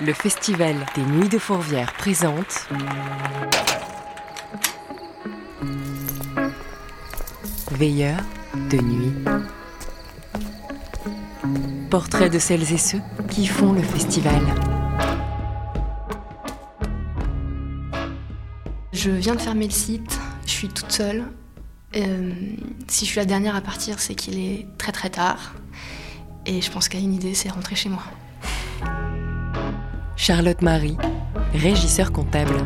Le Festival des Nuits de Fourvière présente Veilleur de nuit. Portrait de celles et ceux qui font le festival. Je viens de fermer le site, je suis toute seule. Euh, si je suis la dernière à partir, c'est qu'il est très très tard. Et je pense qu'à une idée, c'est rentrer chez moi. Charlotte Marie, régisseur comptable.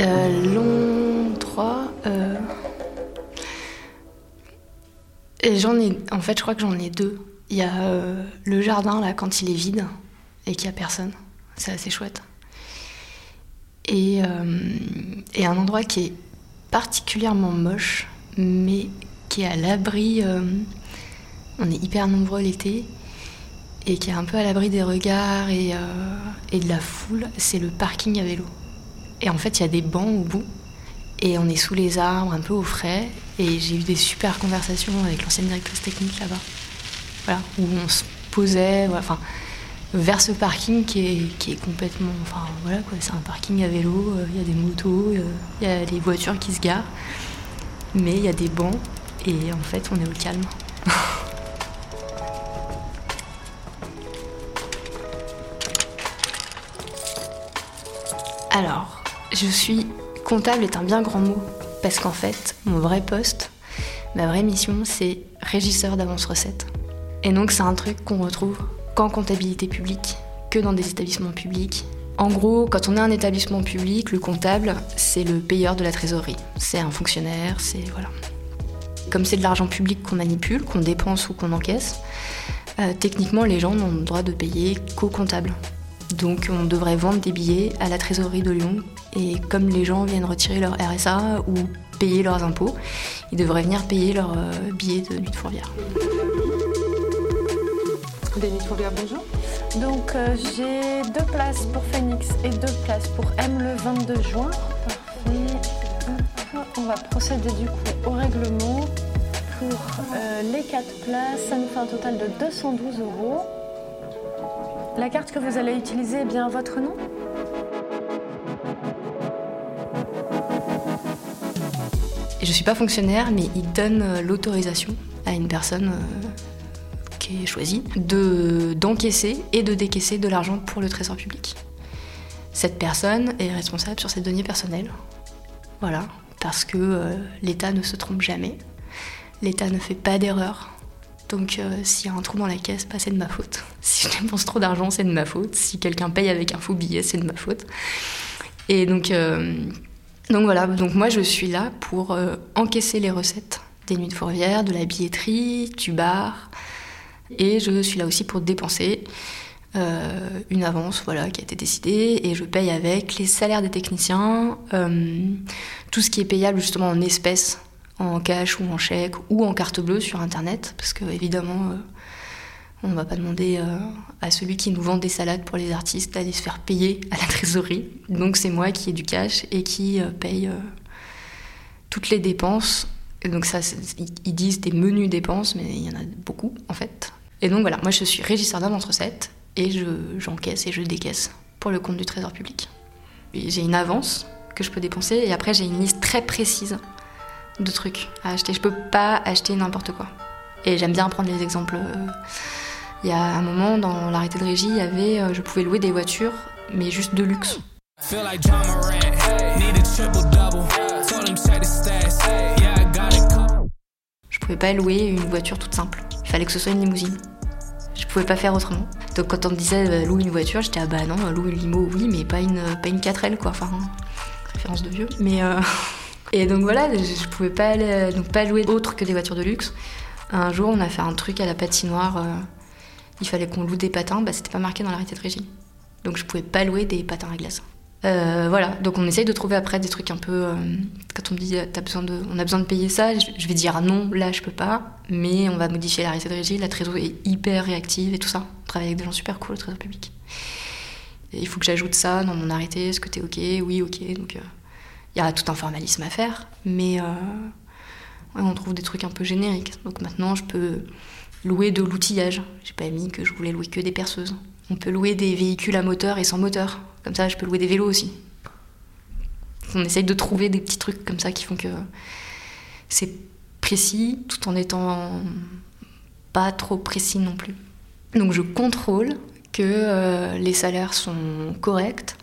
Euh, long 3. Euh... Et j'en ai. En fait, je crois que j'en ai deux. Il y a euh, le jardin, là, quand il est vide et qu'il n'y a personne. C'est assez chouette. Et, euh, et un endroit qui est particulièrement moche, mais qui est à l'abri. On est hyper nombreux l'été et qui est un peu à l'abri des regards et, euh, et de la foule. C'est le parking à vélo. Et en fait, il y a des bancs au bout et on est sous les arbres, un peu au frais. Et j'ai eu des super conversations avec l'ancienne directrice technique là-bas. Voilà, où on se posait, vers ce parking qui est, qui est complètement. Enfin, voilà quoi, c'est un parking à vélo, euh, il y a des motos, euh, il y a les voitures qui se garent. Mais il y a des bancs et en fait, on est au calme. Alors, je suis comptable est un bien grand mot parce qu'en fait, mon vrai poste, ma vraie mission, c'est régisseur d'avance recette. Et donc, c'est un truc qu'on retrouve qu'en comptabilité publique, que dans des établissements publics. En gros, quand on est un établissement public, le comptable, c'est le payeur de la trésorerie. C'est un fonctionnaire, c'est voilà. Comme c'est de l'argent public qu'on manipule, qu'on dépense ou qu'on encaisse, euh, techniquement, les gens n'ont le droit de payer qu'au comptable. Donc on devrait vendre des billets à la trésorerie de Lyon. Et comme les gens viennent retirer leur RSA ou payer leurs impôts, ils devraient venir payer leurs euh, billets de nuit de fourvière. Fourvière, bonjour. Donc euh, j'ai deux places pour Phoenix et deux places pour M le 22 juin. Parfait. On va procéder du coup au règlement. Pour euh, les quatre places, ça nous fait un total de 212 euros. La carte que vous allez utiliser est bien votre nom je suis pas fonctionnaire, mais ils donnent euh, l'autorisation à une personne euh, qui est choisie de d'encaisser et de décaisser de l'argent pour le trésor public. Cette personne est responsable sur ses données personnelles. Voilà, parce que euh, l'État ne se trompe jamais. L'État ne fait pas d'erreur. Donc euh, s'il y a un trou dans la caisse, bah, c'est de ma faute. Si je dépense trop d'argent, c'est de ma faute. Si quelqu'un paye avec un faux billet, c'est de ma faute. Et donc, euh, donc voilà, donc moi je suis là pour euh, encaisser les recettes des nuits de fourvière, de la billetterie, du bar. Et je suis là aussi pour dépenser une avance voilà, qui a été décidée. Et je paye avec les salaires des techniciens, tout ce qui est payable justement en espèces, en cash ou en chèque ou en carte bleue sur Internet. Parce que évidemment, euh, on ne va pas demander euh, à celui qui nous vend des salades pour les artistes d'aller se faire payer à la trésorerie. Donc c'est moi qui ai du cash et qui euh, paye toutes les dépenses. Et donc ça, ils- disent des menus dépenses, mais il y en a beaucoup en fait. Et donc voilà, moi je suis régisseur d'avance recette et je- j'encaisse et je décaisse pour le compte du Trésor public. Et J'ai une avance que je peux dépenser et après j'ai une liste très précise de trucs à acheter. Je peux pas acheter n'importe quoi. Et j'aime bien prendre les exemples. euh, Il y a un moment dans l'arrêté de régie, il y avait, euh, je pouvais louer des voitures, mais juste de luxe. Je pouvais pas louer une voiture toute simple. Il fallait que ce soit une limousine. Je pouvais pas faire autrement. Donc quand on me disait euh, loue une voiture, j'étais ah bah non, loue une limo, oui, mais pas une, pas une 4L quoi. Enfin, référence de vieux. Mais euh, et donc voilà, je, je pouvais pas aller- donc pas louer autre que des voitures de luxe. Un jour, on a fait un truc à la patinoire. euh, il fallait qu'on loue des patins, bah c'était pas marqué dans l'arrêté de régie. Donc je pouvais pas louer des patins à glace. Euh, voilà, donc on essaye de trouver après des trucs un peu. euh, quand on me dit T'as besoin de, on a besoin de payer ça, je, vais dire non, là je peux pas, mais on va modifier l'arrêté de régie. La trésor est hyper réactive et tout ça. On travaille avec des gens super cool au trésor public. Il faut que j'ajoute ça dans mon arrêté. Est-ce que t'es ok? Oui, ok. Donc euh, il y a tout un formalisme à faire, mais euh, on trouve des trucs un peu génériques. Donc maintenant je peux louer de l'outillage. J'ai pas mis que je voulais louer que des perceuses. On peut louer des véhicules à moteur et sans moteur. Comme ça, je peux louer des vélos aussi. On essaye de trouver des petits trucs comme ça qui font que c'est précis tout en étant pas trop précis non plus. Donc je contrôle que euh, les salaires sont corrects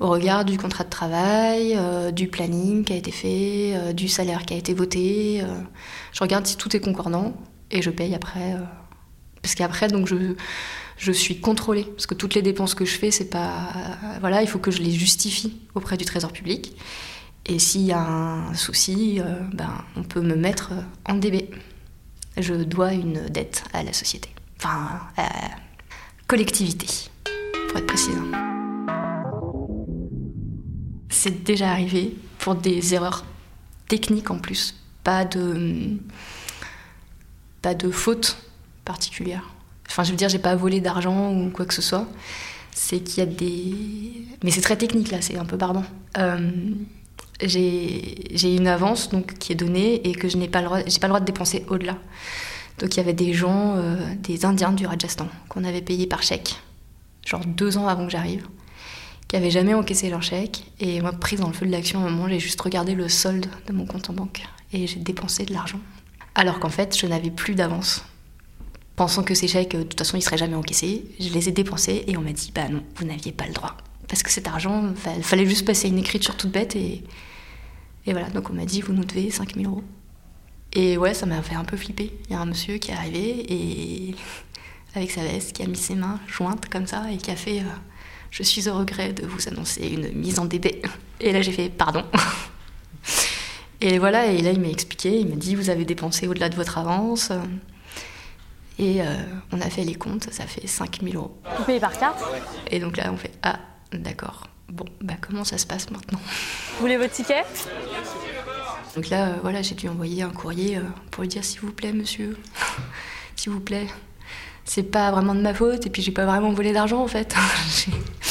au regard du contrat de travail, euh, du planning qui a été fait, euh, du salaire qui a été voté. je regarde si tout est concordant et je paye après. parce qu'après, donc je, je suis contrôlée parce que toutes les dépenses que je fais, c'est pas voilà, il faut que je les justifie auprès du Trésor public. Et s'il y a un souci, ben, on peut me mettre en DB. Je dois une dette à la société. Enfin, à collectivité, pour être précis. C'est déjà arrivé pour des erreurs techniques en plus, pas de, pas de faute particulière. Enfin, je veux dire, j'ai pas volé d'argent ou quoi que ce soit. C'est qu'il y a des. Mais c'est très technique là, c'est un peu pardon. Euh, j'ai une avance donc, qui est donnée et que je n'ai pas, le droit, pas le droit de dépenser au-delà. Donc il y avait des gens, euh, des Indiens du Rajasthan, qu'on avait payés par chèque, genre deux ans avant que j'arrive, qui n'avaient jamais encaissé leur chèque. Et moi, prise dans le feu de l'action, à un moment, j'ai juste regardé le solde de mon compte en banque et j'ai dépensé de l'argent. Alors qu'en fait, je n'avais plus d'avance. Pensant que ces chèques, de toute façon, ils seraient jamais encaissés, je les ai dépensés et on m'a dit, bah non, vous n'aviez pas le droit. Parce que cet argent, il fallait juste passer une écriture toute bête et, et voilà. Donc on m'a dit, vous nous devez 5000 euros. Et ouais, ça m'a fait un peu flipper. Il y a un monsieur qui est arrivé et avec sa veste, qui a mis ses mains jointes comme ça et qui a fait euh, Je suis au regret de vous annoncer une mise en DB. Et là, j'ai fait Pardon. Et voilà, et là, il m'a expliqué il m'a dit Vous avez dépensé au-delà de votre avance. Et euh, on a fait les comptes, ça fait 5000 euros. Vous payez par carte? Et donc là, on fait Ah, d'accord. Bon, bah comment ça se passe maintenant? Vous voulez votre ticket? Donc là, euh, voilà, j'ai dû envoyer un courrier euh, pour lui dire s'il vous plaît, monsieur, s'il vous plaît. C'est pas vraiment de ma faute, et puis j'ai pas vraiment volé d'argent en fait.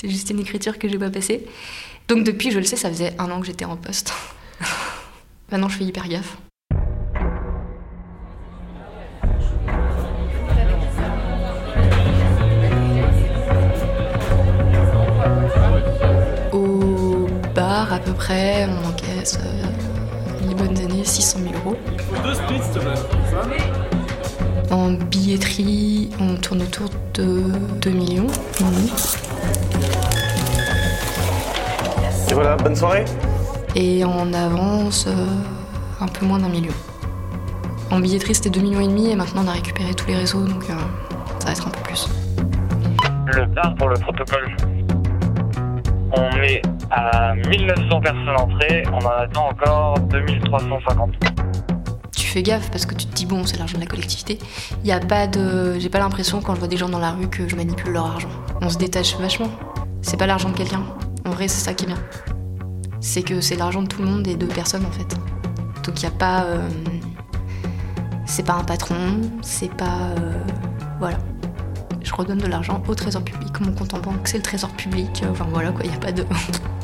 C'est juste une écriture que j'ai pas passée. Donc depuis, je le sais, ça faisait un an que j'étais en poste. Maintenant, je fais hyper gaffe. Au bar, à peu près, on encaisse euh, les bonnes années, 600 000 euros. En billetterie, on tourne autour de 2 millions. Et voilà, bonne soirée. Et en avance, euh, un peu moins d'un million. En billetterie, c'était 2 millions et demi et maintenant on a récupéré tous les réseaux, donc euh, ça va être un peu plus. Le bar pour le protocole. On est à 1900 personnes entrées, on en attend encore 2350. Fais gaffe parce que tu te dis bon, c'est l'argent de la collectivité. Il y a pas de, j'ai pas l'impression quand je vois des gens dans la rue que je manipule leur argent. On se détache vachement. C'est pas l'argent de quelqu'un. En vrai, c'est ça qui est bien. C'est que c'est l'argent de tout le monde et de personne en fait. Donc il a pas, euh, c'est pas un patron, c'est pas, euh, voilà je redonne de l'argent au trésor public. Mon compte en banque, c'est le trésor public. Enfin voilà quoi, il n'y a pas de.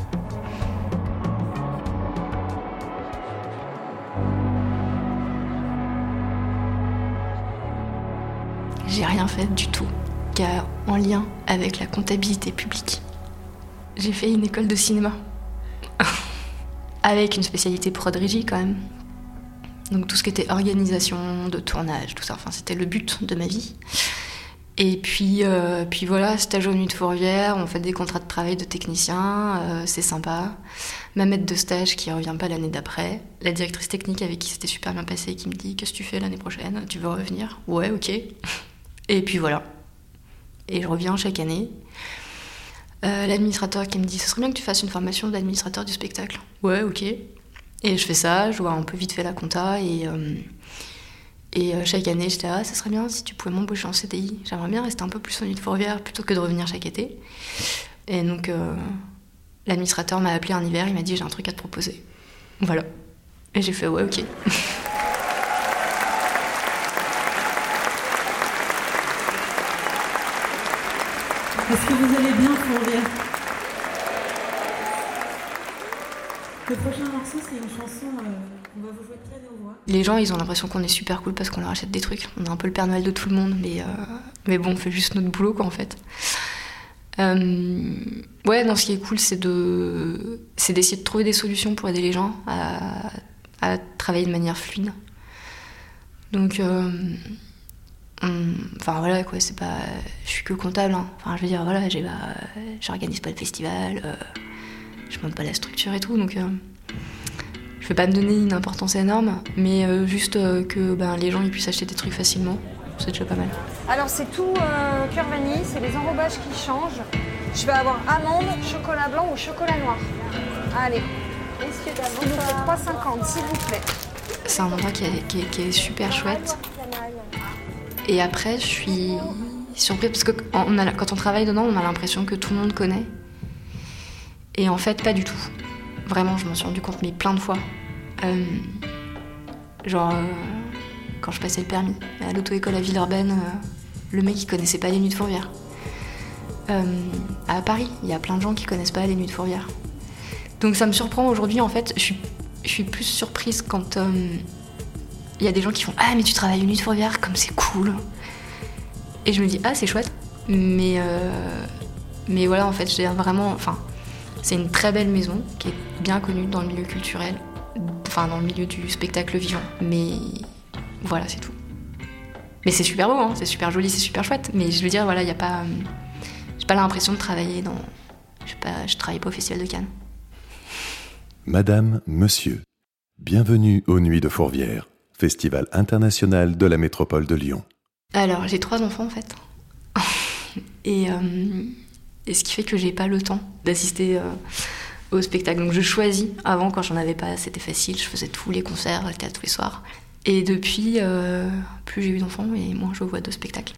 J'ai rien fait du tout qui a en lien avec la comptabilité publique. J'ai fait une école de cinéma. avec une spécialité prod-régie quand même. Donc tout ce qui était organisation de tournage, tout ça, enfin c'était le but de ma vie. Et puis, euh, puis voilà, stage aux Nuits de Fourvière, on fait des contrats de travail de technicien, euh, c'est sympa. Ma maître de stage qui revient pas l'année d'après. La directrice technique avec qui c'était super bien passé qui me dit Qu'est-ce que tu fais l'année prochaine? Tu veux revenir? Ouais, ok. Et puis voilà. Et je reviens chaque année. Euh, L'administrateur qui me dit Ce serait bien que tu fasses une formation d'administrateur du spectacle. Ouais, ok. Et je fais ça, je vois un peu vite fait la compta et. Euh, et euh, chaque année, j'étais ah, ça serait bien si tu pouvais m'embaucher en CDI. J'aimerais bien rester un peu plus en de fourvière plutôt que de revenir chaque été. Et donc, l'administrateur m'a appelé un hiver, il m'a dit j'ai un truc à te proposer. Voilà. Et j'ai fait ouais, ok. Est-ce que vous allez bien, Fourvière Le prochain morceau, c'est une chanson. Euh, On va vous jouer très nos voix. Les gens, ils ont l'impression qu'on est super cool parce qu'on leur achète des trucs. On est un peu le Père Noël de tout le monde, mais, euh, mais bon, on fait juste notre boulot, quoi, en fait. Euh, ouais, non, ce qui est cool, c'est de, c'est d'essayer de trouver des solutions pour aider les gens à, à travailler de manière fluide. Donc, euh, enfin voilà, quoi, c'est pas, je suis que comptable. hein. Enfin, je veux dire, voilà, j'ai, pas- j'organise pas le festival, euh, je monte pas la structure et tout, donc. euh, je vais pas me donner une importance énorme, mais euh, juste que ben, les gens ils puissent acheter des trucs facilement, c'est déjà pas mal. Alors c'est tout cœur vanille, c'est les enrobages qui changent. Je vais avoir amande, chocolat blanc ou chocolat noir. Allez, messieurs, dames, vous nous faites 3,50 s'il vous plaît. C'est un endroit qui est, qui est- qui est super chouette. Et après, je suis surprise parce que quand on, travaille dedans, on a l'impression que tout le monde connaît. Et en fait, pas du tout. Vraiment, je m'en suis rendu compte, mais plein de fois. Euh, genre, euh, quand je passais le permis à l'auto-école à Villeurbanne, euh, le mec il connaissait pas les nuits de Fourvière. À Paris, il y a plein de gens qui connaissent pas les nuits de Fourvière. Donc ça me surprend aujourd'hui, en fait, je suis, plus surprise quand il y a des gens qui font Ah, mais tu travailles une nuit de Fourvière, comme c'est cool. Et je me dis Ah, c'est chouette. Mais, euh, mais voilà, en fait, j'ai vraiment. Enfin, c'est une très belle maison qui est bien connue dans le milieu culturel, enfin, dans le milieu du spectacle vivant. Mais voilà, c'est tout. Mais c'est super beau, hein, c'est super joli, c'est super chouette. Mais je veux dire, voilà, il n'y a pas. euh, J'ai pas l'impression de travailler dans. Je sais pas, je travaille pas au Festival de Cannes. Madame, Monsieur, bienvenue aux Nuits de Fourvière, festival international de la métropole de Lyon. Alors, j'ai trois enfants en fait. et, euh, et ce qui fait que j'ai pas le temps d'assister euh, au spectacle. Donc je choisis. Avant, quand j'en avais pas, c'était facile. Je faisais tous les concerts, le théâtre tous les soirs. Et depuis, euh, plus j'ai eu d'enfants et moins je vois de spectacles.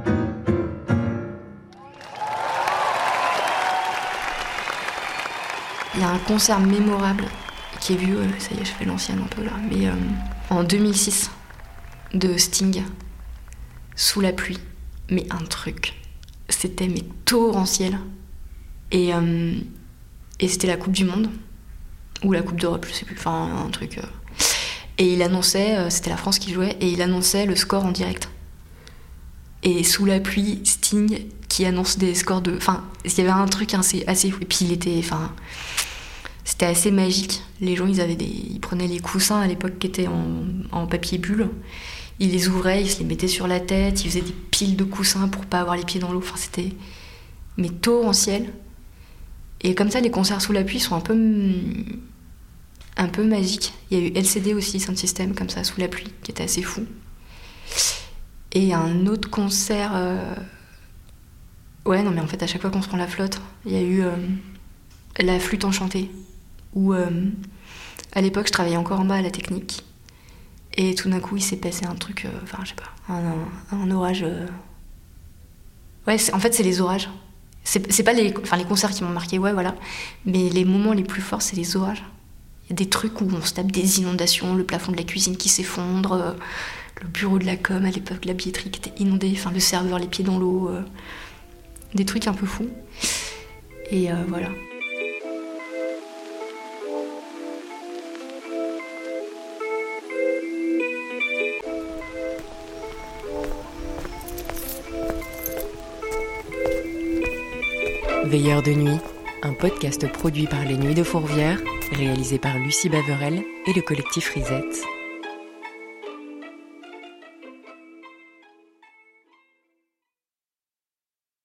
Il y a un concert mémorable qui est euh, ça y est, je fais l'ancienne un peu là, mais en 2006 de Sting, sous la pluie, mais un truc. C'était mais torrentiel. Et, euh, et c'était la Coupe du Monde, ou la Coupe d'Europe, je sais plus, enfin un truc. euh. Et il annonçait, euh, c'était la France qui jouait, et il annonçait le score en direct. Et sous la pluie, Sting qui annonce des scores de. Enfin, il y avait un truc assez, assez fou. Et puis il était. Enfin, c'était assez magique. Les gens, ils, avaient des, ils prenaient les coussins à l'époque qui étaient en, papier bulle. Ils les ouvraient, ils se les mettaient sur la tête, ils faisaient des piles de coussins pour pas avoir les pieds dans l'eau. Enfin, c'était. Mais torrentiel. Et comme ça, les concerts sous la pluie sont un peu. un peu magiques. Il y a eu LCD aussi, Sound System, comme ça, sous la pluie, qui était assez fou. Et un autre concert. euh, Ouais, non, mais en fait, à chaque fois qu'on se prend la flotte, il y a eu euh, la flûte enchantée. Où, euh, à l'époque, je travaillais encore en bas à la technique. Et tout d'un coup, il s'est passé un truc. euh, Enfin, je sais pas, un, orage. euh. Ouais, en fait, c'est les orages. C'est pas les, concerts qui m'ont marqué, ouais, voilà. Mais les moments les plus forts, c'est les orages. Il y a des trucs où on se tape des inondations, le plafond de la cuisine qui s'effondre, le bureau de la com à l'époque, la billetterie qui était inondée, enfin le serveur les pieds dans l'eau, des trucs un peu fous. Et voilà. Veilleur de nuit, un podcast produit par les Nuits de Fourvière, réalisé par Lucie Baverel et le collectif Risette.